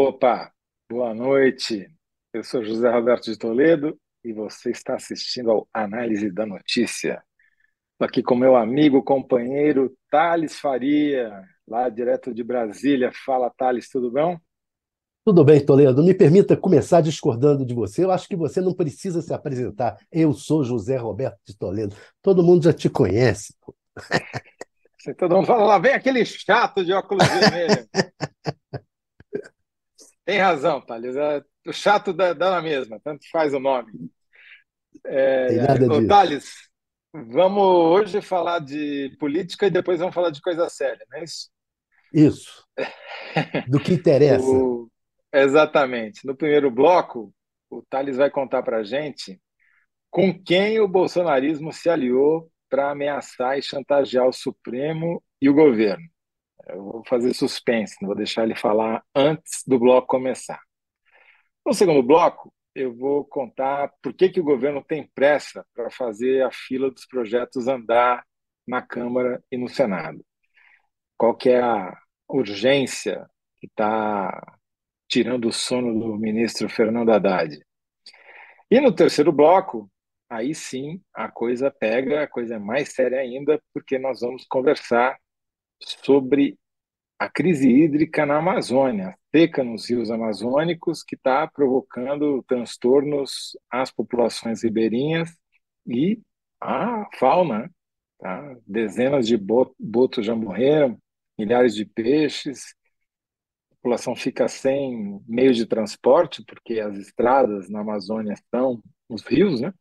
Opa, boa noite. Eu sou José Roberto de Toledo e você está assistindo ao Análise da Notícia. Estou aqui com meu amigo, companheiro Thales Faria, lá direto de Brasília. Fala, Thales, tudo bom? Tudo bem, Toledo. Me permita começar discordando de você. Eu acho que você não precisa se apresentar. Eu sou José Roberto de Toledo. Todo mundo já te conhece. Todo mundo fala, lá vem aquele chato de óculos vermelhos. Tem razão, Thales. É, o chato dá, dá na mesma, tanto faz o nome. É, ô, Thales, vamos hoje falar de política e depois vamos falar de coisa séria, não é isso? Isso. Do que interessa. o, exatamente. No primeiro bloco, o Thales vai contar para a gente com quem o bolsonarismo se aliou para ameaçar e chantagear o Supremo e o governo. Eu vou fazer suspense, não vou deixar ele falar antes do bloco começar. No segundo bloco, eu vou contar por que, que o governo tem pressa para fazer a fila dos projetos andar na Câmara e no Senado. Qual que é a urgência que está tirando o sono do ministro Fernando Haddad. E no terceiro bloco, aí sim a coisa pega, a coisa é mais séria ainda, porque nós vamos conversar sobre a crise hídrica na Amazônia, seca nos rios amazônicos, que está provocando transtornos às populações ribeirinhas e à fauna. Tá? Dezenas de botos já morreram, milhares de peixes, a população fica sem meio de transporte, porque as estradas na Amazônia são os rios, né?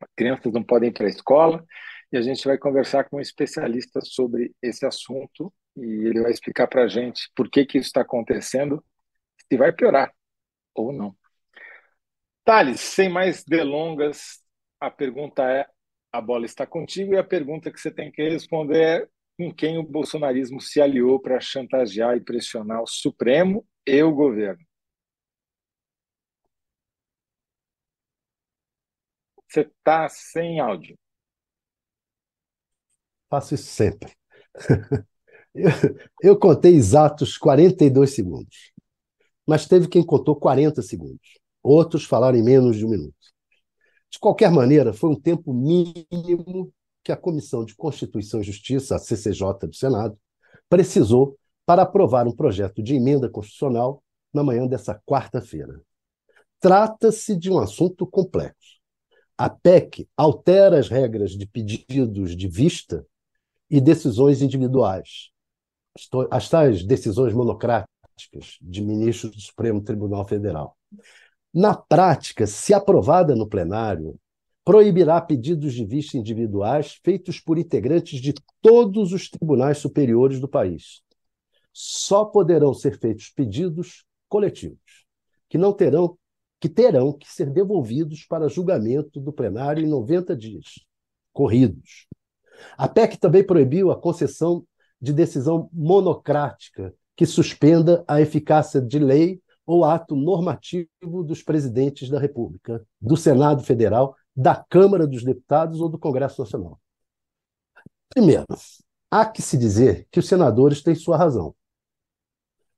As crianças não podem ir para a escola, e a gente vai conversar com um especialista sobre esse assunto e ele vai explicar para a gente por que, que isso está acontecendo, se vai piorar ou não. Thales, sem mais delongas, a pergunta é: a bola está contigo e a pergunta que você tem que responder é com quem o bolsonarismo se aliou para chantagear e pressionar o Supremo e o governo. Você está sem áudio. Faço isso sempre. Eu, eu contei exatos 42 segundos, mas teve quem contou 40 segundos. Outros falaram em menos de um minuto. De qualquer maneira, foi um tempo mínimo que a Comissão de Constituição e Justiça, a CCJ do Senado, precisou para aprovar um projeto de emenda constitucional na manhã dessa quarta-feira. Trata-se de um assunto complexo. A PEC altera as regras de pedidos de vista e decisões individuais. As tais decisões monocráticas de ministros do Supremo Tribunal Federal. Na prática, se aprovada no plenário, proibirá pedidos de vista individuais feitos por integrantes de todos os tribunais superiores do país. Só poderão ser feitos pedidos coletivos, que não terão que terão que ser devolvidos para julgamento do plenário em 90 dias corridos. A PEC também proibiu a concessão de decisão monocrática que suspenda a eficácia de lei ou ato normativo dos presidentes da República, do Senado Federal, da Câmara dos Deputados ou do Congresso Nacional. Primeiro, há que se dizer que os senadores têm sua razão.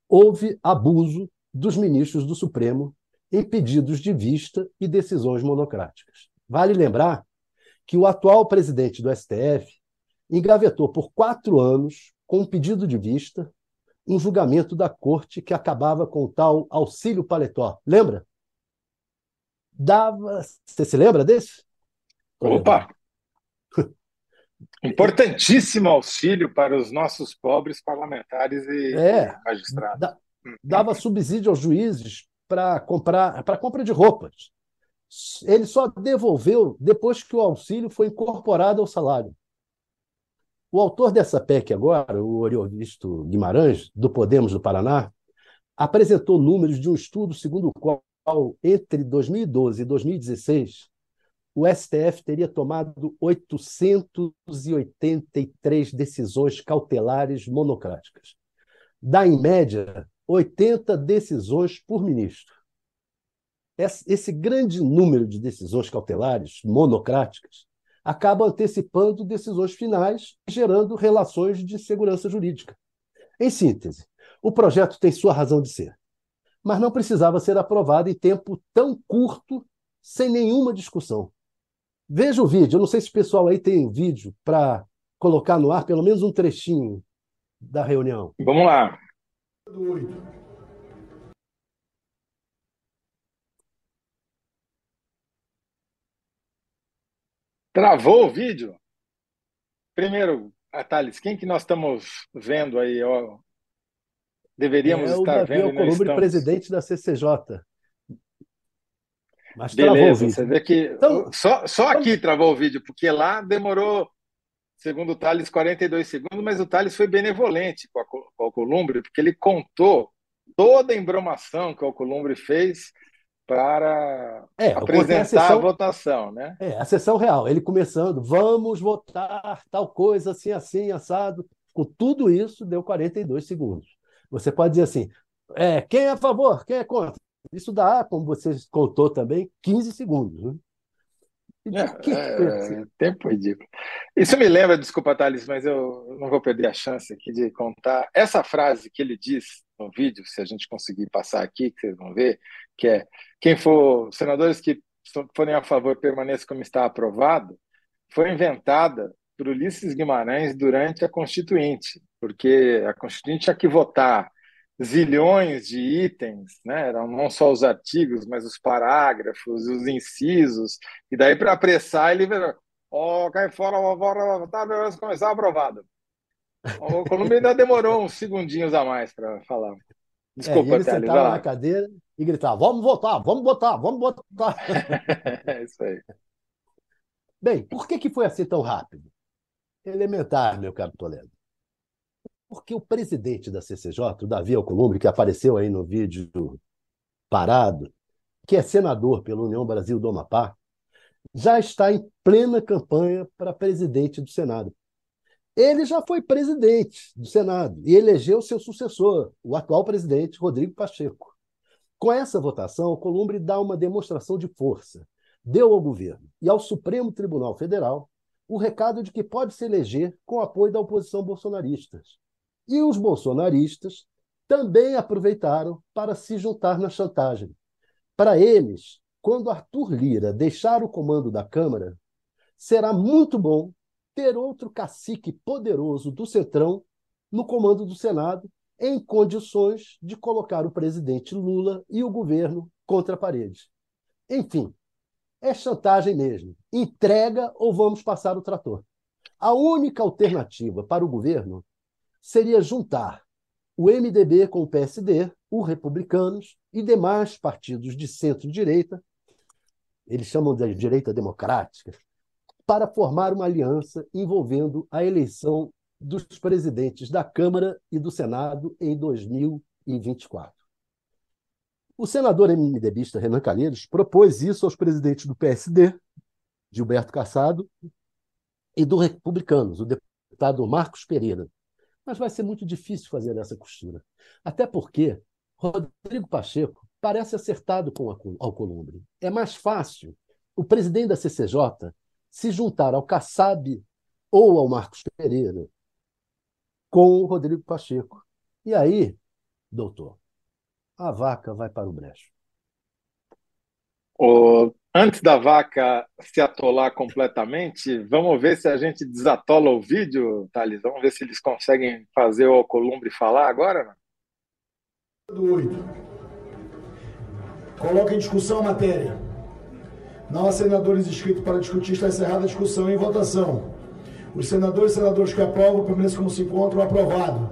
Houve abuso dos ministros do Supremo em pedidos de vista e decisões monocráticas. Vale lembrar que o atual presidente do STF engavetou por quatro anos, com um pedido de vista, um julgamento da corte que acabava com o tal auxílio paletó. Lembra? Dava. Você se lembra desse? Opa! Importantíssimo auxílio para os nossos pobres parlamentares e é, magistrados. Da, dava subsídio aos juízes para comprar para compra de roupas. Ele só devolveu depois que o auxílio foi incorporado ao salário. O autor dessa PEC agora, o Oriovisto Guimarães, do Podemos do Paraná, apresentou números de um estudo segundo o qual, entre 2012 e 2016, o STF teria tomado 883 decisões cautelares monocráticas. Dá, em média, 80 decisões por ministro. Esse grande número de decisões cautelares monocráticas acaba antecipando decisões finais, gerando relações de segurança jurídica. Em síntese, o projeto tem sua razão de ser. mas não precisava ser aprovada em tempo tão curto, sem nenhuma discussão. Veja o vídeo. Eu não sei se o pessoal aí tem vídeo para colocar no ar, pelo menos um trechinho da reunião. Vamos lá. Travou o vídeo? Primeiro, Thales, quem que nós estamos vendo aí? Ó, deveríamos é estar vendo. É o Alcolumbre, presidente da CCJ. Mas Beleza, você vê que então, só, só então... aqui travou o vídeo, porque lá demorou, segundo o Thales, 42 segundos, mas o Thales foi benevolente com, a, com o Alcolumbre, porque ele contou toda a embromação que o Alcolumbre fez para é, apresentar a, sessão, a, votação, né? É, a sessão real. Ele começando, vamos votar tal coisa, assim, assim, assado. Com tudo isso, deu 42 segundos. Você pode dizer assim, é, quem é a favor, quem é contra? Isso dá, como você contou também, 15 segundos. Né? É, é, tempo ridículo. Isso me lembra, desculpa, Thales, mas eu não vou perder a chance aqui de contar. Essa frase que ele diz no vídeo, se a gente conseguir passar aqui, que vocês vão ver, que é quem for, senadores que forem a favor permaneça como está aprovado, foi inventada por Ulisses Guimarães durante a Constituinte, porque a Constituinte tinha que votar zilhões de itens, né? Eram não só os artigos, mas os parágrafos, os incisos, e daí para apressar ele ó, oh, cai fora, fora, tá, começar aprovado. O Colômbia ainda demorou uns segundinhos a mais para falar. Desculpa, é, ele sentava na cadeira e gritava: vamos votar, vamos votar, vamos votar. é isso aí. Bem, por que, que foi assim tão rápido? Elementar, meu caro Toledo. Porque o presidente da CCJ, o Davi Alcolumbre, que apareceu aí no vídeo parado, que é senador pela União Brasil do Amapá, já está em plena campanha para presidente do Senado. Ele já foi presidente do Senado e elegeu seu sucessor, o atual presidente Rodrigo Pacheco. Com essa votação, o Columbre dá uma demonstração de força. Deu ao governo e ao Supremo Tribunal Federal o recado de que pode se eleger com apoio da oposição bolsonarista. E os bolsonaristas também aproveitaram para se juntar na chantagem. Para eles, quando Arthur Lira deixar o comando da Câmara, será muito bom ter outro cacique poderoso do Centrão no comando do Senado, em condições de colocar o presidente Lula e o governo contra a parede. Enfim, é chantagem mesmo. Entrega ou vamos passar o trator. A única alternativa para o governo seria juntar o MDB com o PSD, os republicanos e demais partidos de centro-direita, eles chamam de direita democrática, para formar uma aliança envolvendo a eleição dos presidentes da Câmara e do Senado em 2024. O senador MDBista Renan Calheiros propôs isso aos presidentes do PSD, Gilberto Cassado, e do Republicanos, o deputado Marcos Pereira, mas vai ser muito difícil fazer essa costura. Até porque Rodrigo Pacheco parece acertado com o Alcolumbre. É mais fácil o presidente da CCJ se juntar ao Kassab ou ao Marcos Pereira com o Rodrigo Pacheco. E aí, doutor, a vaca vai para o brejo. O Antes da vaca se atolar completamente, vamos ver se a gente desatola o vídeo, Thales. Vamos ver se eles conseguem fazer o Alcolumbre falar agora. Do 8. Coloca em discussão a matéria. Não há senadores inscritos para discutir, está encerrada a discussão em votação. Os senadores e senadores que aprovam permanecem como se encontram aprovado.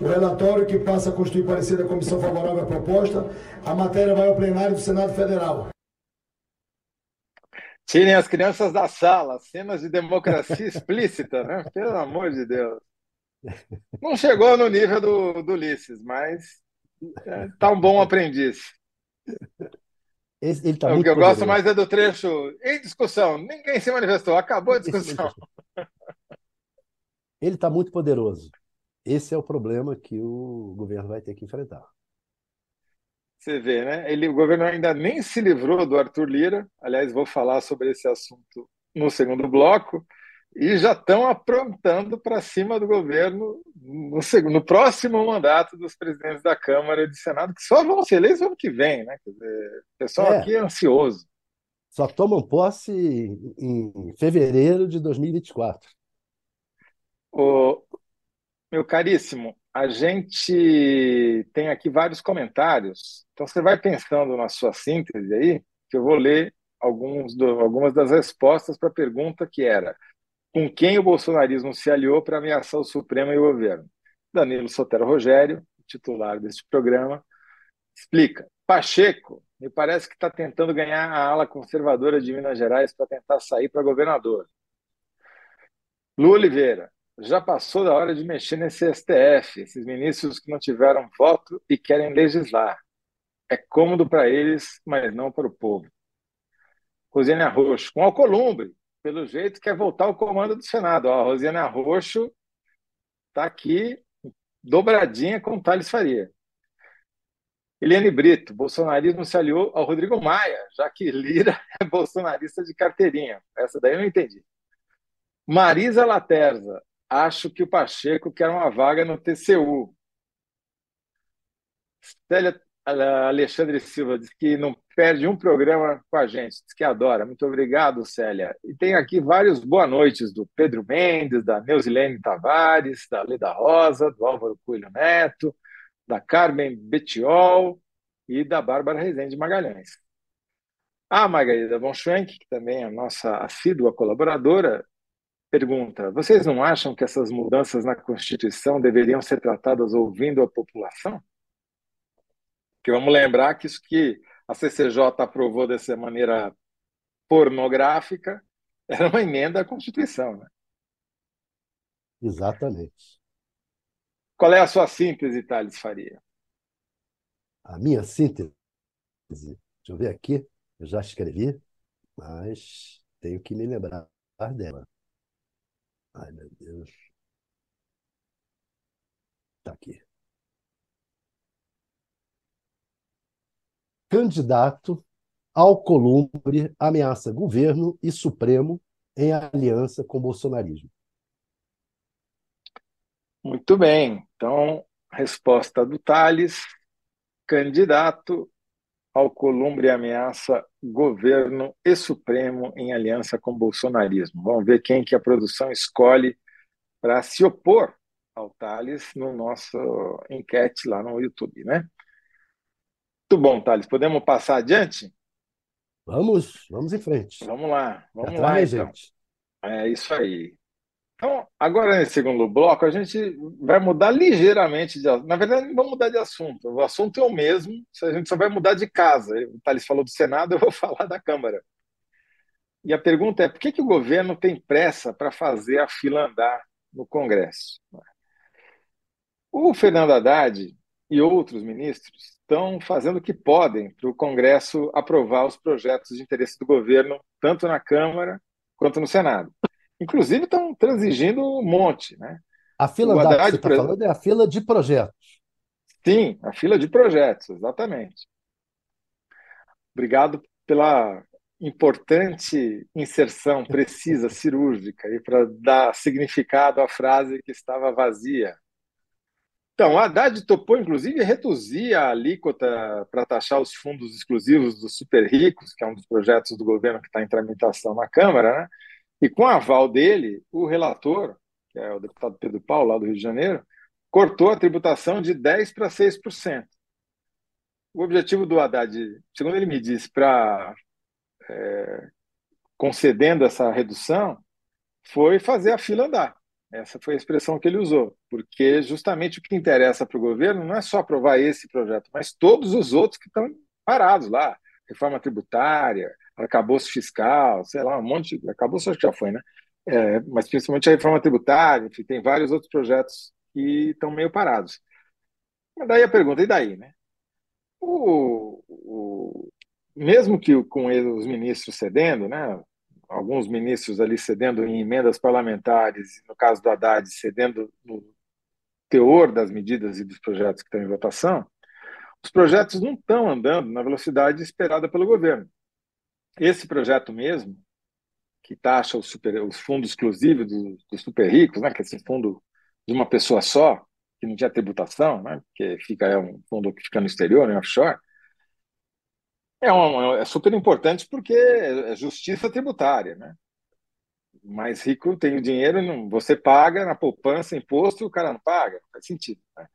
O relatório que passa a constituir parecer da comissão favorável à proposta, a matéria vai ao plenário do Senado Federal. Tirem as crianças da sala, cenas de democracia explícita, né? Pelo amor de Deus. Não chegou no nível do, do Ulisses, mas é, tá um bom aprendiz. Esse, ele tá o que eu poderoso. gosto mais é do trecho em discussão. Ninguém se manifestou, acabou a discussão. Ele está muito poderoso. Esse é o problema que o governo vai ter que enfrentar. Você vê, né? Ele, o governo ainda nem se livrou do Arthur Lira. Aliás, vou falar sobre esse assunto no segundo bloco. e já estão aprontando para cima do governo no, segundo, no próximo mandato dos presidentes da Câmara e do Senado, que só vão ser eleitos ano que vem, né? Dizer, o pessoal é. aqui é ansioso. Só tomam posse em fevereiro de 2024. Meu caríssimo, a gente tem aqui vários comentários, então você vai pensando na sua síntese aí, que eu vou ler alguns do, algumas das respostas para a pergunta que era com quem o bolsonarismo se aliou para ameaçar o Supremo e o governo. Danilo Sotero Rogério, titular deste programa, explica. Pacheco, me parece que está tentando ganhar a ala conservadora de Minas Gerais para tentar sair para governador. Lu Oliveira, já passou da hora de mexer nesse STF, esses ministros que não tiveram voto e querem legislar. É cômodo para eles, mas não para o povo. Rosânia Roxo, com Alcolumbre, pelo jeito, quer voltar ao comando do Senado. Ó, a Rosiana Roxo está aqui dobradinha com Thales Faria. Eliane Brito, bolsonarismo se aliou ao Rodrigo Maia, já que Lira é bolsonarista de carteirinha. Essa daí eu não entendi. Marisa Laterza, acho que o Pacheco quer uma vaga no TCU. Célia Alexandre Silva diz que não perde um programa com a gente, diz que adora. Muito obrigado, Célia. E tem aqui vários boa noites do Pedro Mendes, da Neusilene Tavares, da Leda Rosa, do Álvaro Coelho Neto, da Carmen Betiol e da Bárbara Rezende Magalhães. A Margarida von Schwenk, que também é a nossa assídua colaboradora, pergunta: vocês não acham que essas mudanças na Constituição deveriam ser tratadas ouvindo a população? Porque vamos lembrar que isso que a CCJ aprovou dessa maneira pornográfica era uma emenda à Constituição. Né? Exatamente. Qual é a sua síntese, Thales Faria? A minha síntese? Deixa eu ver aqui. Eu já escrevi, mas tenho que me lembrar dela. Ai, meu Deus. Está aqui. candidato ao Columbre ameaça governo e Supremo em aliança com o bolsonarismo. Muito bem. Então, resposta do Tales, candidato ao Columbre ameaça governo e Supremo em aliança com o bolsonarismo. Vamos ver quem que a produção escolhe para se opor ao Tales no nosso enquete lá no YouTube, né? Muito bom, Thales. Podemos passar adiante? Vamos, vamos em frente. Vamos lá, vamos lá, então. gente. É isso aí. Então, agora nesse segundo bloco, a gente vai mudar ligeiramente de Na verdade, não vamos mudar de assunto. O assunto é o mesmo, a gente só vai mudar de casa. O Thales falou do Senado, eu vou falar da Câmara. E a pergunta é: por que, que o governo tem pressa para fazer a fila andar no Congresso? O Fernando Haddad e outros ministros estão fazendo o que podem para o Congresso aprovar os projetos de interesse do governo, tanto na Câmara quanto no Senado. Inclusive, estão transigindo um monte. Né? A fila da que você está falando é a fila de projetos. Sim, a fila de projetos, exatamente. Obrigado pela importante inserção precisa, cirúrgica, para dar significado à frase que estava vazia então, a Haddad topou, inclusive, reduzir a alíquota para taxar os fundos exclusivos dos super ricos, que é um dos projetos do governo que está em tramitação na Câmara, né? E com a aval dele, o relator, que é o deputado Pedro Paulo, lá do Rio de Janeiro, cortou a tributação de 10% para 6%. O objetivo do Haddad, segundo ele me disse, para é, concedendo essa redução, foi fazer a fila andar. Essa foi a expressão que ele usou, porque justamente o que interessa para o governo não é só aprovar esse projeto, mas todos os outros que estão parados lá. Reforma tributária, arcabouço fiscal, sei lá, um monte. Arcabouço acho que já foi, né? É, mas principalmente a reforma tributária, enfim, tem vários outros projetos que estão meio parados. Mas daí a pergunta, e daí, né? O, o, mesmo que com os ministros cedendo, né? alguns ministros ali cedendo em emendas parlamentares, no caso do Haddad, cedendo no teor das medidas e dos projetos que estão em votação, os projetos não estão andando na velocidade esperada pelo governo. Esse projeto mesmo, que taxa os, super, os fundos exclusivos dos, super ricos, né, que é esse fundo de uma pessoa só, que não tinha tributação, né, que fica, é um fundo que fica no exterior, em offshore, é, um, é super importante porque é justiça tributária. Né? Mais rico tem o dinheiro, não, você paga na poupança, imposto, e o cara não paga, faz sentido. Né?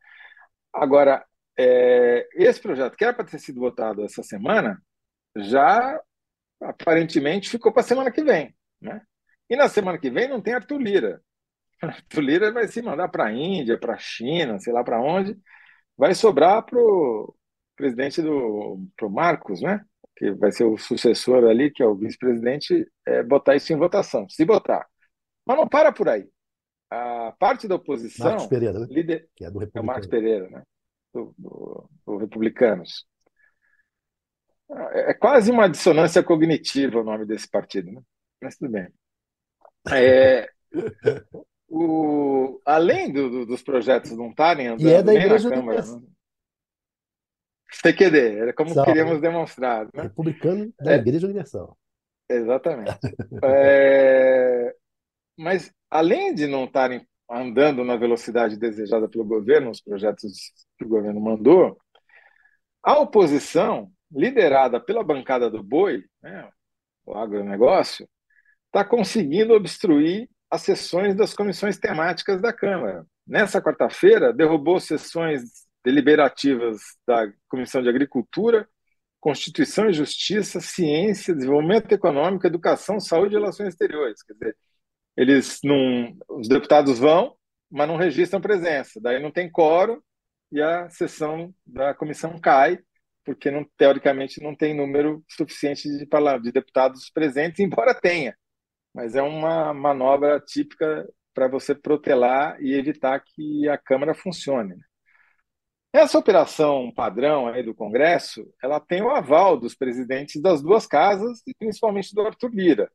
Agora, é, esse projeto, que era para ter sido votado essa semana, já aparentemente ficou para a semana que vem. Né? E na semana que vem não tem Arthur Lira. Arthur Lira vai se mandar para a Índia, para a China, sei lá para onde. Vai sobrar para o presidente do pro Marcos, né? que vai ser o sucessor ali, que é o vice-presidente, é botar isso em votação, se botar. Mas não para por aí. A parte da oposição. Marcos Pereira, né? Líder, que é do É o Marcos Pereira, né? Do, do, do Republicanos. É, é quase uma dissonância cognitiva o nome desse partido, né? Mas tudo bem. É, o, além do, do, dos projetos não estarem andando e é da nem Igreja na Câmara. Né? CQD, era como Salve. queríamos demonstrar. Né? Republicano da É. Igreja Universal. Exatamente. É, mas, além de não estarem andando na velocidade desejada pelo governo, os projetos que o governo mandou, a oposição, liderada pela bancada do boi, né, o agronegócio, está conseguindo obstruir as sessões das comissões temáticas da Câmara. Nessa quarta-feira, derrubou sessões deliberativas da Comissão de Agricultura, Constituição e Justiça, Ciência, Desenvolvimento Econômico, Educação, Saúde e Relações Exteriores. Quer dizer, eles não, os deputados vão, mas não registram presença. Daí não tem quórum e a sessão da comissão cai, porque não, teoricamente não tem número suficiente de, parla- de deputados presentes, embora tenha. Mas é uma manobra típica para você protelar e evitar que a Câmara funcione. né? Essa operação padrão aí do Congresso, ela tem o aval dos presidentes das duas casas e principalmente do Arthur Lira.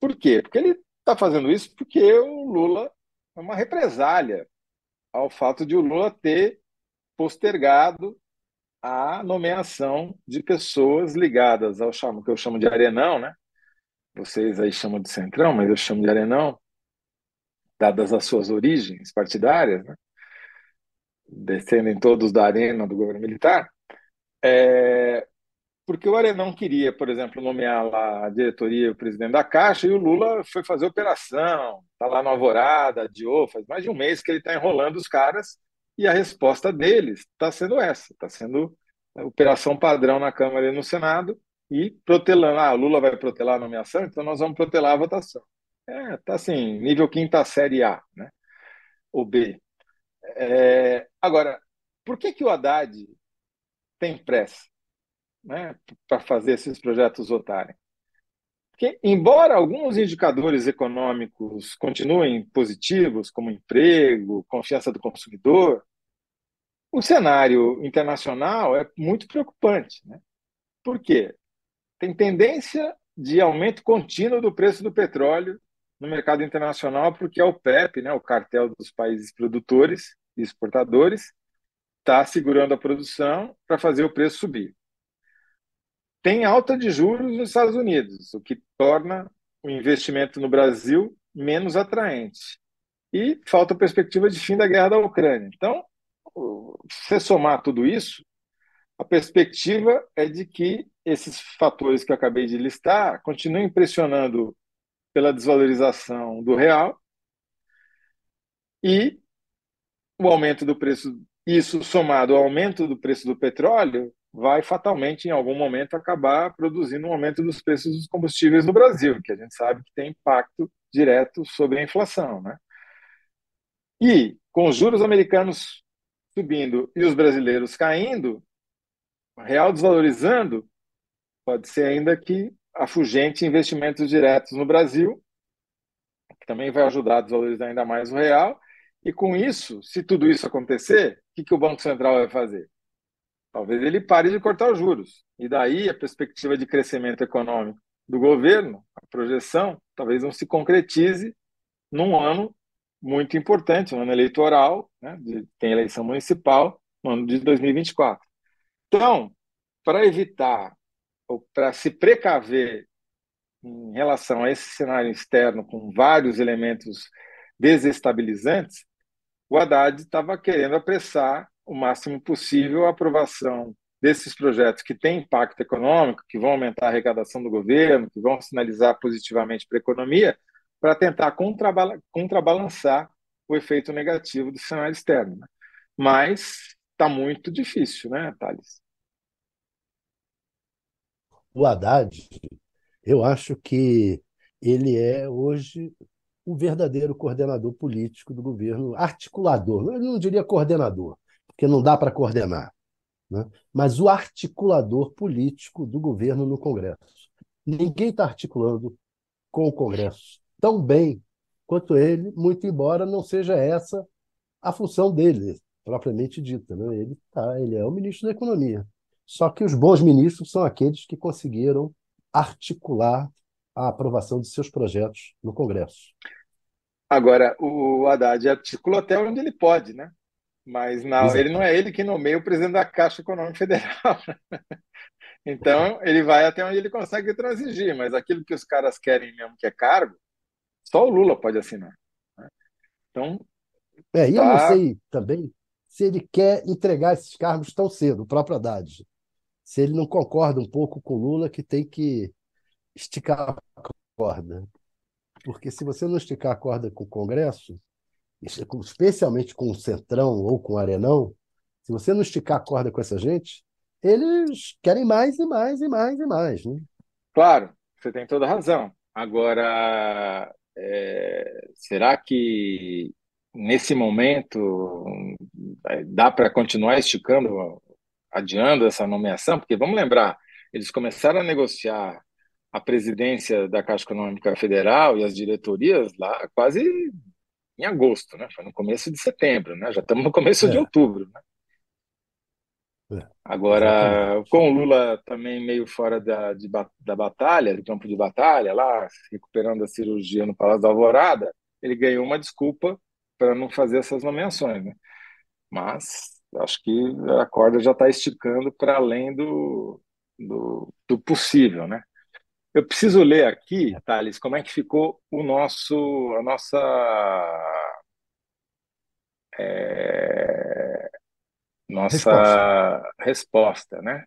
Por quê? Porque ele está fazendo isso porque o Lula é uma represália ao fato de o Lula ter postergado a nomeação de pessoas ligadas ao chamo, que eu chamo de Arenão, né? Vocês aí chamam de Centrão, mas eu chamo de Arenão, dadas as suas origens partidárias, né? descendem todos da arena do governo militar, é, porque o Arenão queria, por exemplo, nomear lá a diretoria e o presidente da Caixa, e o Lula foi fazer operação, está lá no Alvorada, adiou, faz mais de um mês que ele está enrolando os caras, e a resposta deles está sendo essa, está sendo operação padrão na Câmara e no Senado, e protelando, ah, Lula vai protelar a nomeação, então nós vamos protelar a votação. É, tá assim, nível quinta série A, né? Ou B. É, agora, por que, que o Haddad tem pressa né, para fazer esses projetos votarem? Porque, embora alguns indicadores econômicos continuem positivos, como emprego, confiança do consumidor, o cenário internacional é muito preocupante. Né? Por quê? Tem tendência de aumento contínuo do preço do petróleo no mercado internacional, porque a OPEP, né, o cartel dos países produtores e exportadores, está segurando a produção para fazer o preço subir. Tem alta de juros nos Estados Unidos, o que torna o investimento no Brasil menos atraente. E falta perspectiva de fim da guerra da Ucrânia. Então, se somar tudo isso, a perspectiva é de que esses fatores que eu acabei de listar continuem pressionando pela desvalorização do real e o aumento do preço, isso somado ao aumento do preço do petróleo, vai fatalmente, em algum momento, acabar produzindo um aumento dos preços dos combustíveis no Brasil, que a gente sabe que tem impacto direto sobre a inflação. Né? E com os juros americanos subindo e os brasileiros caindo, real desvalorizando, pode ser ainda que afugente investimentos diretos no Brasil, que também vai ajudar a desvalorizar ainda mais o real. E com isso, se tudo isso acontecer, o que, que o Banco Central vai fazer? Talvez ele pare de cortar os juros. E daí a perspectiva de crescimento econômico do governo, a projeção, talvez não se concretize num ano muito importante, um ano eleitoral, né? de, tem eleição municipal no ano de 2024. Então, para evitar ou para se precaver em relação a esse cenário externo, com vários elementos desestabilizantes, o Haddad estava querendo apressar o máximo possível a aprovação desses projetos que têm impacto econômico, que vão aumentar a arrecadação do governo, que vão sinalizar positivamente para a economia, para tentar contrabalançar o efeito negativo do cenário externo. Mas está muito difícil, né, Thales? O Haddad, eu acho que ele é hoje o verdadeiro coordenador político do governo, articulador. Eu não diria coordenador, porque não dá para coordenar, né? mas o articulador político do governo no Congresso. Ninguém está articulando com o Congresso tão bem quanto ele, muito embora não seja essa a função dele, propriamente dita. Né? Ele, tá, ele é o ministro da Economia. Só que os bons ministros são aqueles que conseguiram articular a aprovação de seus projetos no Congresso. Agora, o Haddad articula até onde ele pode, né? Mas não, ele não é ele que nomeia o presidente da Caixa Econômica Federal. então, ele vai até onde ele consegue transigir, mas aquilo que os caras querem mesmo, que é cargo, só o Lula pode assinar. Né? Então. É, e tá... eu não tá sei também se ele quer entregar esses cargos tão cedo, o próprio Haddad se ele não concorda um pouco com Lula, que tem que esticar a corda. Porque se você não esticar a corda com o Congresso, especialmente com o Centrão ou com o Arenão, se você não esticar a corda com essa gente, eles querem mais e mais e mais e mais. Né? Claro, você tem toda razão. Agora, é, será que nesse momento dá para continuar esticando adiando essa nomeação, porque vamos lembrar, eles começaram a negociar a presidência da Caixa Econômica Federal e as diretorias lá quase em agosto, né? Foi no começo de setembro, né? Já estamos no começo é. de outubro, né? É. Agora, Exatamente. com o Lula também meio fora da, de, da batalha, do campo de batalha, lá, recuperando a cirurgia no Palácio da Alvorada, ele ganhou uma desculpa para não fazer essas nomeações, né? Mas acho que a corda já está esticando para além do, do, do, possível, né? Eu preciso ler aqui, Thales, como é que ficou o nosso, a nossa é, nossa resposta. resposta, né?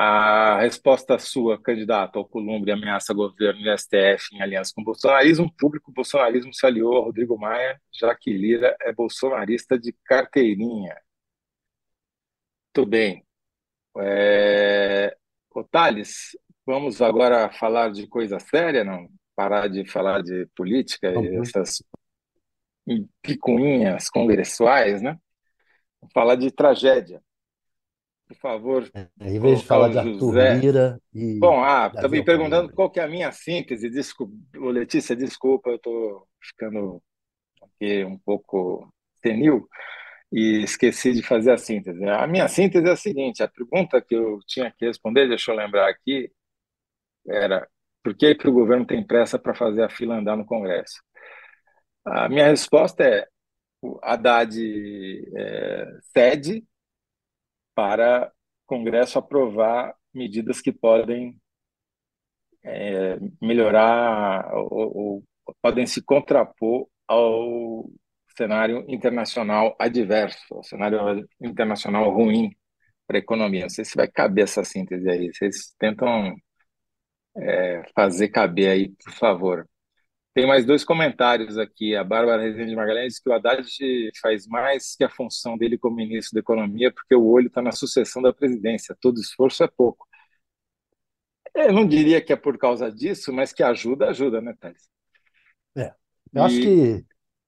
A resposta sua, candidato ao Columbre, ameaça governo e STF em aliança com o bolsonarismo, público bolsonarismo se aliou a Rodrigo Maia, já que Lira é bolsonarista de carteirinha. Muito bem. É... Ô, Thales, vamos agora falar de coisa séria, não? Parar de falar de política e essas picuinhas congressuais, né? Vamos falar de tragédia por favor. É, em vez de falar de Arthur Lira e. Bom, ah, estava me perguntando qual que é a minha síntese. Desculpa, Letícia, desculpa, eu estou ficando aqui um pouco senil e esqueci de fazer a síntese. A minha síntese é a seguinte: a pergunta que eu tinha que responder, deixa eu lembrar aqui, era por que, que o governo tem pressa para fazer a fila andar no Congresso? A minha resposta é: Haddad é, cede para o Congresso aprovar medidas que podem é, melhorar ou, ou, podem se contrapor ao cenário internacional adverso, ao cenário internacional ruim para a economia. Não sei se vai caber essa síntese aí. Vocês tentam é, fazer caber aí, por favor. Tem mais dois comentários aqui. A Bárbara Rezende Magalhães diz que o Haddad faz mais que a função dele como ministro da Economia, porque o olho está na sucessão da presidência. Todo esforço é pouco. Eu não diria que é por causa disso, mas que ajuda, ajuda, né, Thales? É. Eu e... acho que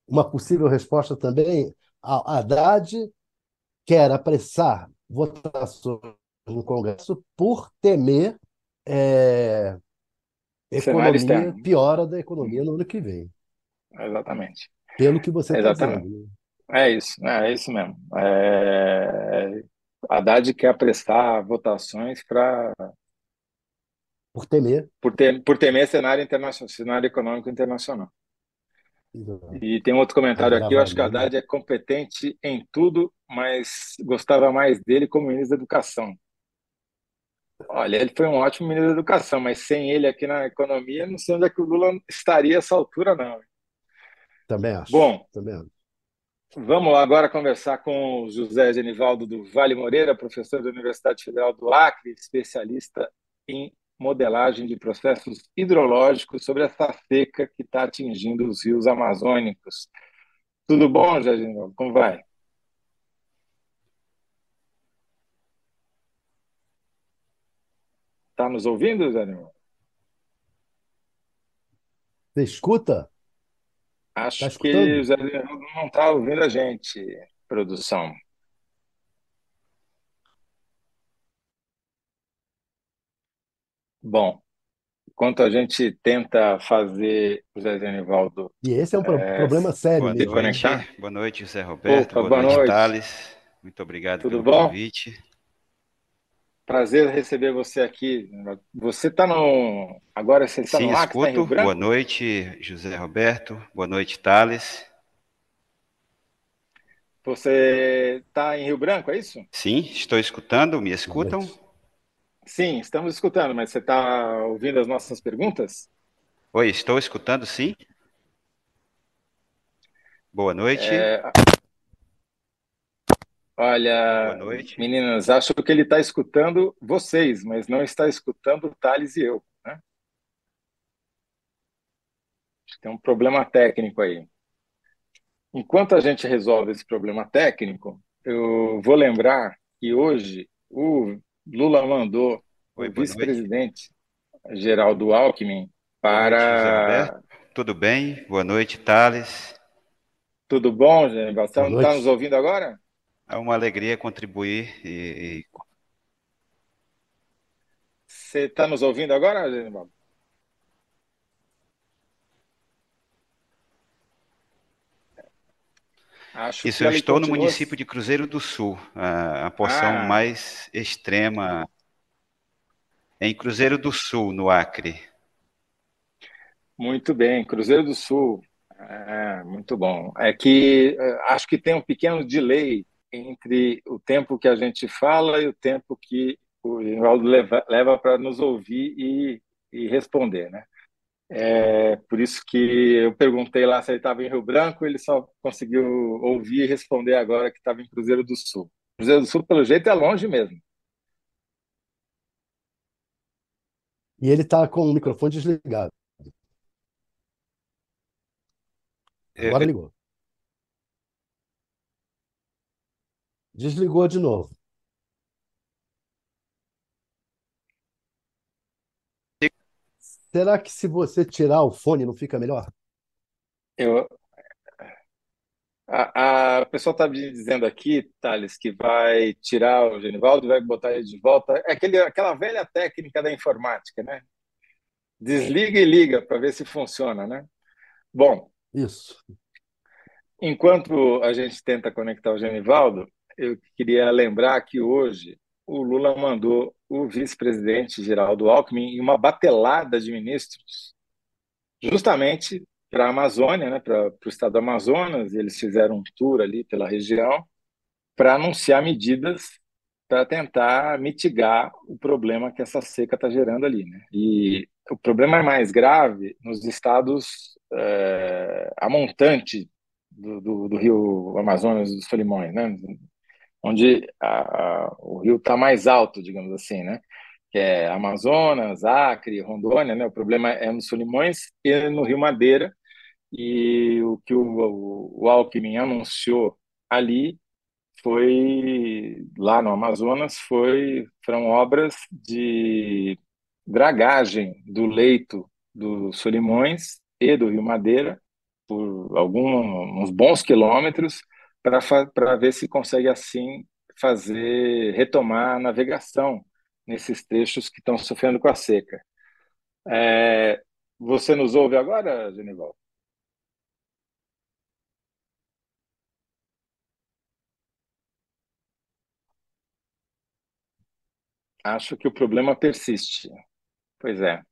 uma possível resposta também, a Haddad quer apressar votações no Congresso por temer é, economia piora da economia no ano que vem. Exatamente. Pelo que você está dizendo. Né? É isso, é isso mesmo. É... Haddad quer apressar votações para. Por temer. Por, ter, por temer cenário, internacional, cenário econômico internacional. Exato. E tem outro comentário aqui, eu acho que o Haddad é competente em tudo, mas gostava mais dele como ministro da Educação. Olha, ele foi um ótimo ministro da Educação, mas sem ele aqui na economia, não sei onde é que o Lula estaria a essa altura, não. Também acho. Bom, também acho. vamos agora conversar com o José Genivaldo do Vale Moreira, professor da Universidade Federal do Acre, especialista em modelagem de processos hidrológicos sobre essa seca que está atingindo os rios amazônicos. Tudo bom, José Genivaldo? Como vai? Está nos ouvindo, Zé Neumann? Você escuta? Acho Está que o? Zé Neumann não está ouvindo a gente, produção. Bom, enquanto a gente tenta fazer o Zé Genivaldo E esse é um pro- é, problema sério Boa mesmo. noite, conectar. boa noite, José Roberto, Opa, boa boa noite, noite. Thales. Muito obrigado Tudo pelo bom? convite. Prazer receber você aqui. Você está no. Agora você está Sim, no Acre, Rio escuto. Boa noite, José Roberto. Boa noite, Thales. Você está em Rio Branco, é isso? Sim, estou escutando. Me escutam? Sim, estamos escutando, mas você está ouvindo as nossas perguntas? Oi, estou escutando, sim. Boa noite. É, Boa olha, noite. meninas, acho que ele está escutando vocês, mas não está escutando o Thales e eu, né? Acho que Tem um problema técnico aí. Enquanto a gente resolve esse problema técnico, eu vou lembrar que hoje o Lula mandou Oi, o boa vice-presidente Geraldo Alckmin Boa noite, para. Tudo bem? Boa noite, Thales. Tudo bom, Genival? Está Boa nos ouvindo agora? É uma alegria contribuir e, Você está nos ouvindo agora, Genival? Acho Isso, que eu estou no município de Cruzeiro do Sul, a, a porção Ah, mais extrema em Cruzeiro do Sul, no Acre. muito bem. Cruzeiro do Sul. É, muito bom. É que é, acho que tem um pequeno delay entre o tempo que a gente fala e o tempo que o Genivaldo leva, leva para nos ouvir e, e responder, né? É por isso que eu perguntei lá se ele estava em Rio Branco, ele só conseguiu ouvir e responder agora que estava em Cruzeiro do Sul. Cruzeiro do Sul, pelo jeito, é longe mesmo. E ele está com o microfone desligado. Eu- Agora ligou. Desligou de novo. Será que se você tirar o fone não fica melhor? Eu, a, a pessoa está me dizendo aqui, Thales, que vai tirar o Genivaldo e vai botar ele de volta. É aquele, aquela velha técnica da informática, né? Desliga e liga para ver se funciona, né? Bom, Isso. enquanto a gente tenta conectar o Genivaldo, eu queria lembrar que hoje o Lula mandou o vice-presidente Geraldo Alckmin e uma batelada de ministros justamente para a Amazônia, né, para o estado do Amazonas, eles fizeram um tour ali pela região para anunciar medidas para tentar mitigar o problema que essa seca está gerando ali, né? E o problema é mais grave nos estados é, a montante do, do, do rio Amazonas dos Solimões, né? Onde a, a, o rio está mais alto, digamos assim, né? Que é Amazonas, Acre, Rondônia, né? O problema é nos Solimões e no Rio Madeira. E o que o, o, o Alckmin anunciou ali foi lá no Amazonas foi foram obras de dragagem do leito do Solimões e do Rio Madeira por alguns bons quilômetros para ver se consegue assim fazer retomar a navegação nesses trechos que estão sofrendo com a seca. É, você nos ouve agora, Genival? Acho que o problema persiste. Pois é.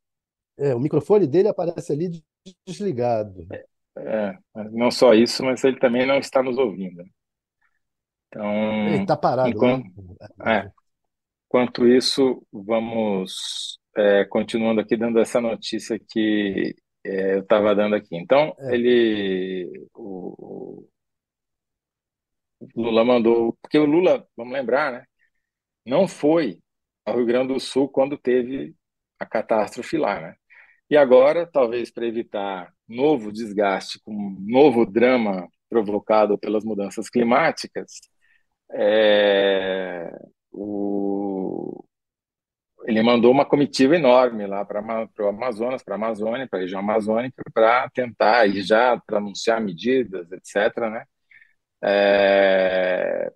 É, o microfone dele aparece ali desligado. É, não só isso, mas ele também não está nos ouvindo. Ele Então, está parado, enquanto, né? é, Enquanto isso, vamos é, continuando aqui dando essa notícia que é, eu estava dando aqui. Então, É. ele, o, o Lula mandou, porque o Lula, vamos lembrar, né, não foi ao Rio Grande do Sul quando teve a catástrofe lá, né? E agora, talvez para evitar novo desgaste, com um novo drama provocado pelas mudanças climáticas, é, o, ele mandou uma comitiva enorme lá para o Amazonas, para a Amazônia, para a região amazônica, para tentar e já para anunciar medidas, etc., né? É,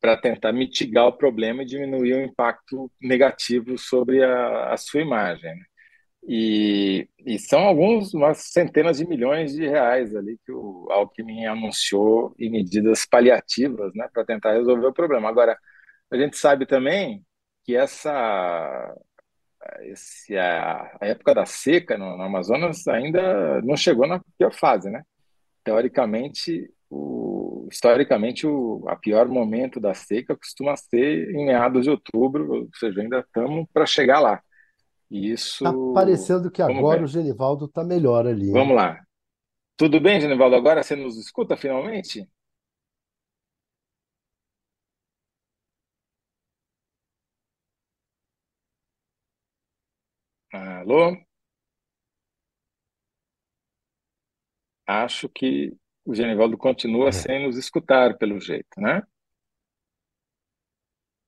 para tentar mitigar o problema e diminuir o impacto negativo sobre a, a sua imagem. Né? E, e, são alguns, umas centenas de milhões de reais ali que o Alckmin anunciou em medidas paliativas, né, para tentar resolver o problema. Agora, a gente sabe também que essa esse, a, a época da seca no, no, Amazonas ainda não chegou na pior fase, né? Teoricamente, o, historicamente, o a pior momento da seca costuma ser em meados de outubro, ou seja, ainda estamos para chegar lá. E isso. Tá parecendo que Vamos agora ver. o Genivaldo está melhor ali. hein? Vamos lá. Tudo bem, Genivaldo? Agora você nos escuta finalmente? Alô? Acho que o Genivaldo continua É. sem nos escutar, pelo jeito, né?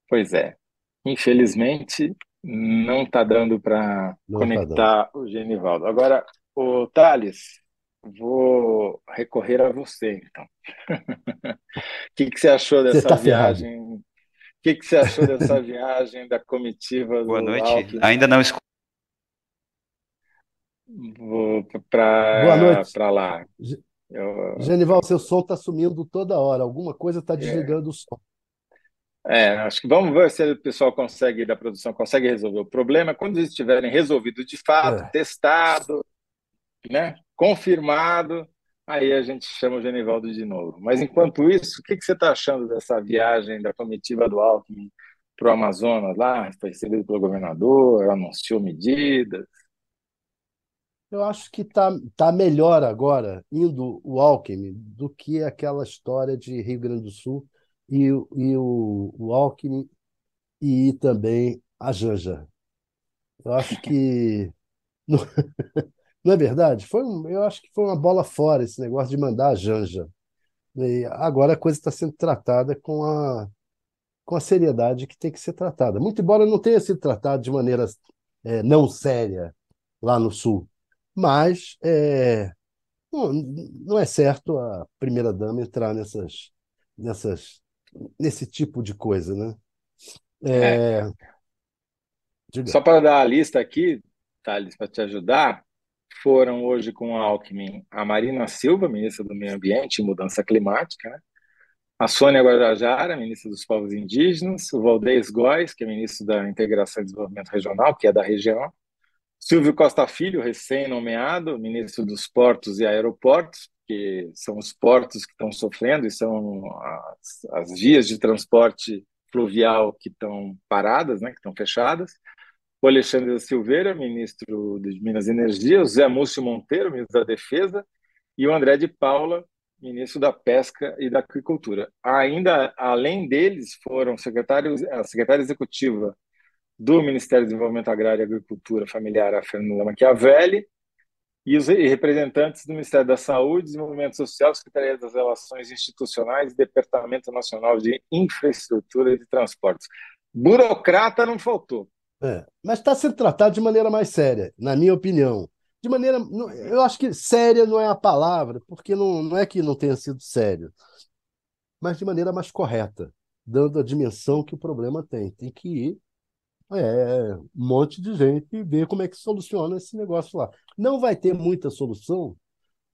Pois é. Infelizmente, não está dando para Não tá conectar o Genivaldo. Agora, o Thales, vou recorrer a você, então. O que que você achou dessa tá viagem? O que que você achou dessa viagem da comitiva Boa do noite. Alckmin Ainda não escuto. Boa para noite. para lá? Eu, Genival, seu som está sumindo toda hora. Alguma coisa está é, desligando o som. É, acho que vamos ver se o pessoal consegue, da produção, consegue resolver o problema. Quando eles tiverem resolvido de fato, É. testado, né, confirmado, aí a gente chama o Genivaldo de novo. Mas enquanto isso, o que que você está achando dessa viagem da comitiva do Alckmin para o Amazonas lá? Foi recebido pelo governador, anunciou medidas. Eu acho que está tá melhor agora indo o Alckmin do que aquela história de Rio Grande do Sul e, e o, o Alckmin e também a Janja. Eu acho que não, é verdade? Foi um- eu acho que foi uma bola fora esse negócio de mandar a Janja. E agora a coisa está sendo tratada com a, com a seriedade que tem que ser tratada. Muito embora não tenha sido tratado de maneira eh, não séria lá no Sul. Mas é, não, não é certo a primeira-dama entrar nessas, nessas, nesse tipo de coisa, né? É, É, só para dar a lista aqui, Thales, para te ajudar, foram hoje com o Alckmin a Marina Silva, ministra do Meio Ambiente e Mudança Climática, né? a Sônia Guajajara, ministra dos Povos Indígenas, o Valdez Góes, que é ministro da Integração e Desenvolvimento Regional, que é da região, Silvio Costa Filho, recém-nomeado, ministro dos Portos e Aeroportos, que são os portos que estão sofrendo e são as, as vias de transporte fluvial que estão paradas, né, que estão fechadas. O Alexandre da Silveira, ministro de Minas e Energia, o Zé Múcio Monteiro, ministro da Defesa, e o André de Paula, ministro da Pesca e da Agricultura. Ainda, além deles, foram secretários, a secretária executiva do Ministério do Desenvolvimento Agrário e Agricultura Familiar, a Fernanda Machiavelli, e os representantes do Ministério da Saúde, Desenvolvimento Social, Secretaria das Relações Institucionais e Departamento Nacional de Infraestrutura e de Transportes. Burocrata não faltou. É, mas está sendo tratado de maneira mais séria, na minha opinião. De maneira, eu acho que séria não é a palavra, porque não, não é que não tenha sido sério, mas de maneira mais correta, dando a dimensão que o problema tem. Tem que ir É, um monte de gente ver como é que soluciona esse negócio lá. Não vai ter muita solução,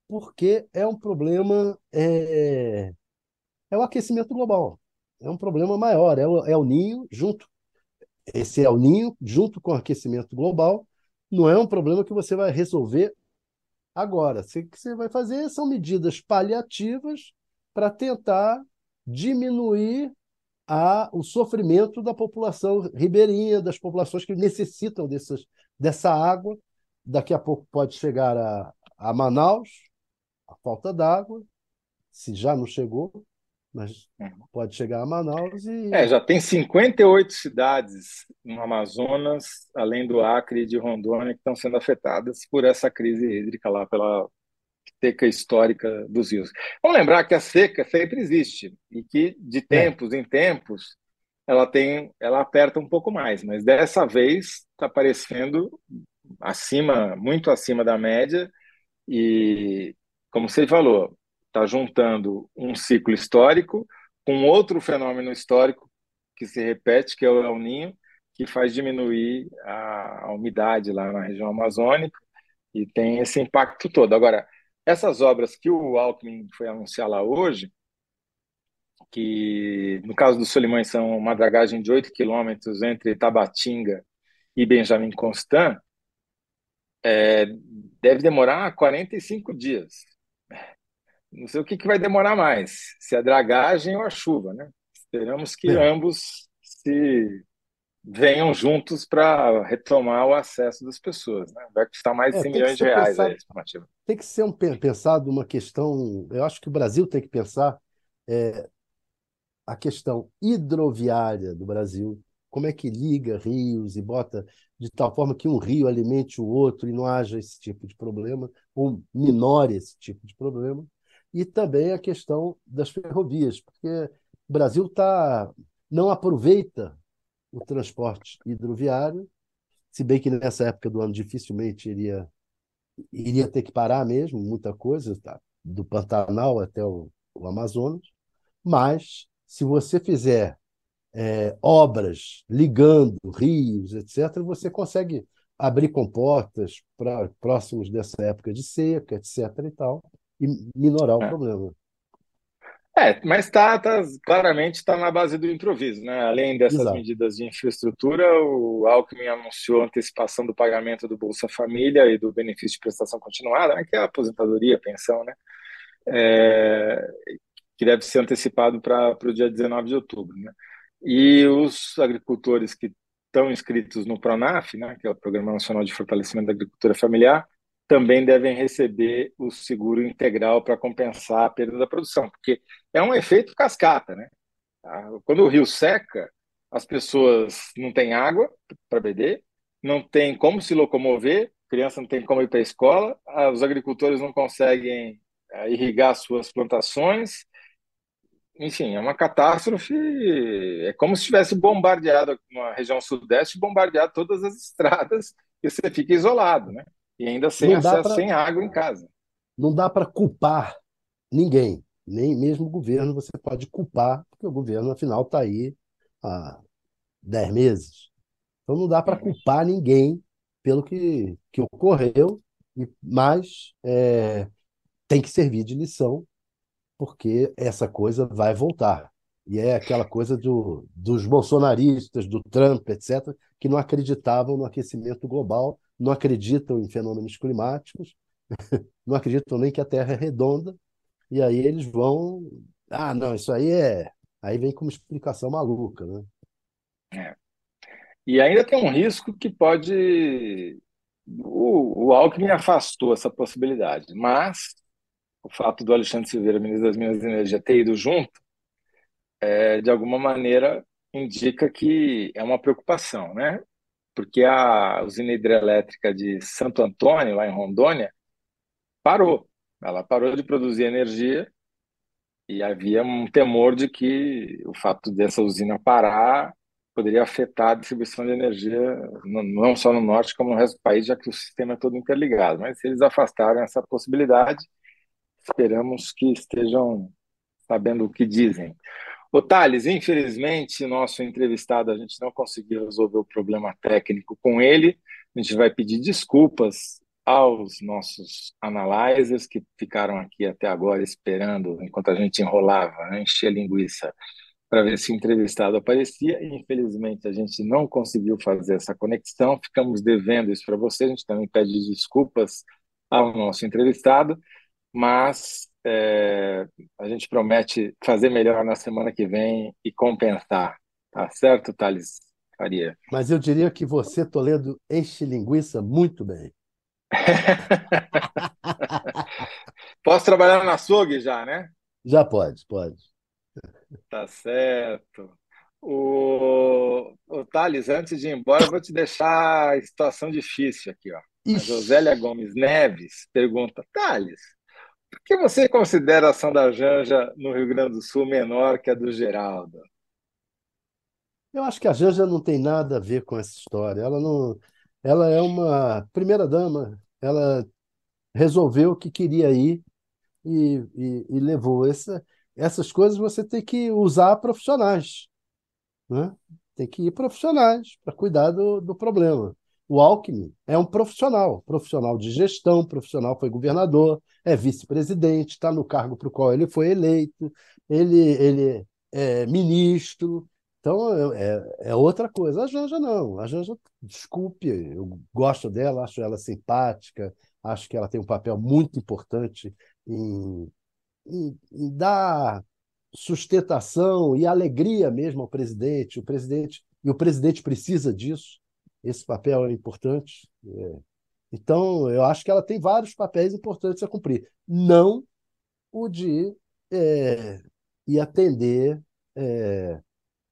porque é um problema, é, é o aquecimento global. É um problema maior, é o, é o ninho junto. Esse é o ninho junto com o aquecimento global. Não é um problema que você vai resolver agora. O que você vai fazer são medidas paliativas para tentar diminuir a, o sofrimento da população ribeirinha, das populações que necessitam dessas, dessa água. Daqui a pouco pode chegar a, a Manaus, a falta d'água, se já não chegou, mas uhum. pode chegar a Manaus e. É, já tem 58 cidades no Amazonas, além do Acre e de Rondônia, que estão sendo afetadas por essa crise hídrica lá, pela seca histórica dos rios. Vamos lembrar que a seca sempre existe e que de é. tempos é. em tempos ela tem, ela aperta um pouco mais, mas dessa vez está aparecendo acima, muito acima da média e, como você falou, está juntando um ciclo histórico com outro fenômeno histórico que se repete, que é o El Ninho, que faz diminuir a, a umidade lá na região amazônica e tem esse impacto todo. Agora, essas obras que o Alckmin foi anunciar lá hoje, que no caso do Solimões são uma dragagem de 8 quilômetros entre Tabatinga e Benjamin Constant, é, deve demorar 45 dias. Não sei o que, que vai demorar mais, se a dragagem ou a chuva, né? Esperamos que é. ambos se venham juntos para retomar o acesso das pessoas. Né? Vai custar mais de é, 100 milhões de reais pensado, a estimativa. Tem que ser um, pensado uma questão. Eu acho que o Brasil tem que pensar é, a questão hidroviária do Brasil. Como é que liga rios e bota de tal forma que um rio alimente o outro e não haja esse tipo de problema, ou minore esse tipo de problema e também a questão das ferrovias, porque o Brasil tá, não aproveita o transporte hidroviário, se bem que nessa época do ano dificilmente iria, iria ter que parar mesmo, muita coisa, tá? do Pantanal até o, o Amazonas, mas se você fizer é, obras ligando rios, etc., você consegue abrir comportas para próximos dessa época de seca, etc. e tal, e minorar o é. problema. É, mas tá, tá claramente está na base do improviso, né? Além dessas Exato. medidas de infraestrutura, o Alckmin anunciou antecipação do pagamento do Bolsa Família e do benefício de prestação continuada, né? que é a aposentadoria, pensão, né? É, que deve ser antecipado para o dia 19 de outubro, né? E os agricultores que estão inscritos no PRONAF, né, que é o Programa Nacional de Fortalecimento da Agricultura Familiar, também devem receber o seguro integral para compensar a perda da produção, porque é um efeito cascata, né? Tá? Quando o rio seca, as pessoas não têm água para beber, não tem como se locomover, criança não tem como ir para a escola, os agricultores não conseguem é, irrigar suas plantações, enfim, é uma catástrofe. É como se tivesse bombardeado uma região sudeste, bombardeado todas as estradas e você fica isolado, né? E ainda sem acesso, pra, sem água em casa. Não dá para culpar ninguém, nem mesmo o governo você pode culpar, porque o governo, afinal, está aí há 10 meses. Então não dá para uhum. culpar ninguém pelo que, que ocorreu, mas é, tem que servir de lição, porque essa coisa vai voltar. E é aquela coisa do, dos bolsonaristas, do Trump, etc., que não acreditavam no aquecimento global não acreditam em fenômenos climáticos, não acreditam nem que a Terra é redonda, e aí eles vão. Ah, não, isso aí é. Aí vem com uma explicação maluca, né? É. E ainda tem um risco que pode. O, o Alckmin afastou essa possibilidade, mas o fato do Alexandre Silveira, ministro das Minas e Energia, ter ido junto, é, de alguma maneira indica que é uma preocupação, né? Porque a usina hidrelétrica de Santo Antônio, lá em Rondônia, parou. Ela parou de produzir energia e havia um temor de que o fato dessa usina parar poderia afetar a distribuição de energia não só no norte como no resto do país, já que o sistema é todo interligado. Mas eles afastaram essa possibilidade, esperamos que estejam sabendo o que dizem. Ô, Thales, infelizmente, nosso entrevistado, a gente não conseguiu resolver o problema técnico com ele. A gente vai pedir desculpas aos nossos analyzers que ficaram aqui até agora esperando, enquanto a gente enrolava, né, encher linguiça, para ver se o entrevistado aparecia. Infelizmente, a gente não conseguiu fazer essa conexão, ficamos devendo isso para você. A gente também pede desculpas ao nosso entrevistado, mas é, a gente promete fazer melhor na semana que vem e compensar. Tá certo, Thales Faria? Mas eu diria que você, Toledo, enche linguiça muito bem. Posso trabalhar na açougue já, né? Já pode, pode. Tá certo. O, o Thales, antes de ir embora, eu vou te deixar a situação difícil aqui. Ó. A Josélia Gomes Neves pergunta: Thales, por que você considera a ação da Janja no Rio Grande do Sul menor que a do Geraldo? Eu acho que a Janja não tem nada a ver com essa história. Ela não, ela é uma primeira dama. Ela resolveu que queria ir e, e, e levou. Essa, essas coisas você tem que usar profissionais. Né? Tem que ir profissionais para cuidar do, do problema. O Alckmin é um profissional, profissional de gestão, profissional, foi governador, é vice-presidente, está no cargo para o qual ele foi eleito, ele, ele é ministro, então é, é, outra coisa. A Janja não, a Janja, desculpe, eu gosto dela, acho ela simpática, acho que ela tem um papel muito importante em, em, em dar sustentação e alegria mesmo ao presidente. O presidente e o presidente precisa disso. Esse papel é importante. É. Então, eu acho que ela tem vários papéis importantes a cumprir. Não o de é, ir atender é,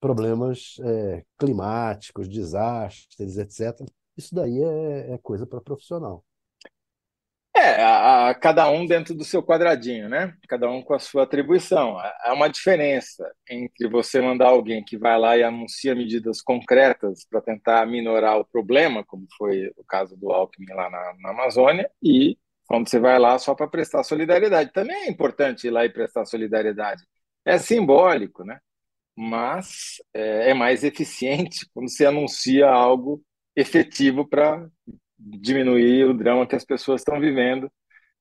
problemas é, climáticos, desastres, etc. Isso daí é, é coisa para profissional. É, a, a, cada um dentro do seu quadradinho, né? Cada um com a sua atribuição. Há uma diferença entre você mandar alguém que vai lá e anuncia medidas concretas para tentar minorar o problema, como foi o caso do Alckmin lá na, na Amazônia, e quando você vai lá só para prestar solidariedade. Também é importante ir lá e prestar solidariedade. É simbólico, né? Mas é, é mais eficiente quando você anuncia algo efetivo para diminuir o drama que as pessoas estão vivendo,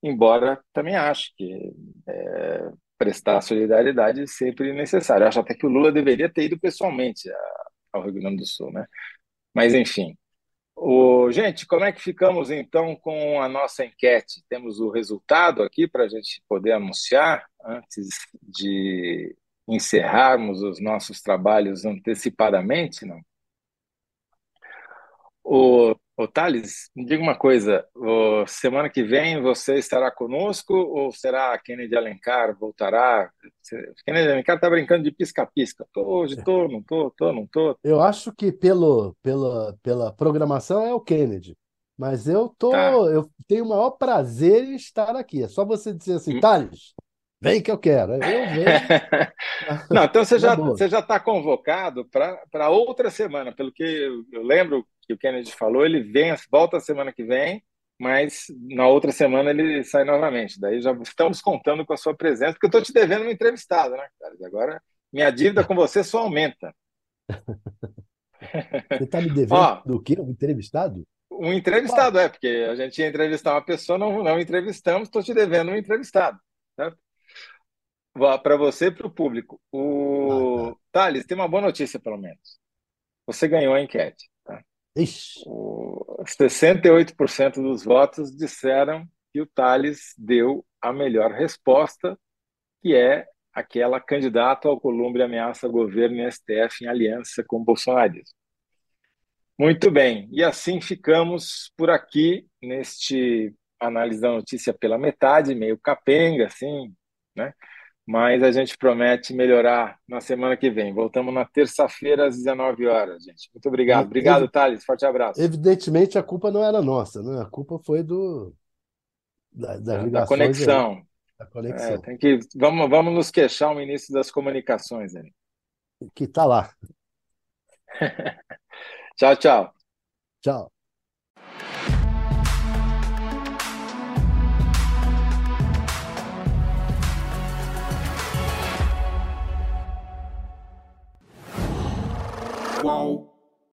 embora também acho que é, prestar solidariedade é sempre necessário. Acho até que o Lula deveria ter ido pessoalmente ao Rio Grande do Sul, né? Mas enfim. O, gente, como é que ficamos então com a nossa enquete? Temos o resultado aqui para a gente poder anunciar antes de encerrarmos os nossos trabalhos antecipadamente, não? O Ô, Thales, me diga uma coisa, ô, semana que vem você estará conosco ou será Kennedy Alencar voltará? Kennedy Alencar está brincando de pisca-pisca. Tô hoje, tô, não tô, tô, não tô. Eu acho que pelo, pela, pela programação é o Kennedy, mas eu tô, tá. eu tenho o maior prazer em estar aqui. É só você dizer assim, hum. Thales, vem que eu quero. Eu venho. não, então você já, você já está convocado para outra semana, pelo que eu, eu lembro que o Kennedy falou, ele vem, volta a semana que vem, mas na outra semana ele sai novamente. Daí já estamos contando com a sua presença, porque eu estou te devendo uma entrevistada, né, cara? Agora minha dívida com você só aumenta. Você está me devendo Ó, do quê? Um entrevistado? Um entrevistado, é, porque a gente ia entrevistar uma pessoa, não, não entrevistamos, estou te devendo um entrevistado. Certo? Para você e para o público. O ah, tá. Thales, tem uma boa notícia, pelo menos. Você ganhou a enquete. Ixi. 68% dos votos disseram que o Thales deu a melhor resposta, que é aquela candidato ao Columbre ameaça governo e STF em aliança com o bolsonarismo. Muito bem, e assim ficamos por aqui neste análise da notícia pela metade, meio capenga, assim, né? Mas a gente promete melhorar na semana que vem. Voltamos na terça-feira às 19 horas, gente. Muito obrigado. Obrigado, Ev Thales. Forte abraço. Evidentemente, a culpa não era nossa, né? A culpa foi do da, da, da conexão. Aí. Da conexão. É, tem que, vamos, vamos nos queixar o ministro das comunicações. Aí. Que está lá. tchau, tchau. Tchau. Whoa.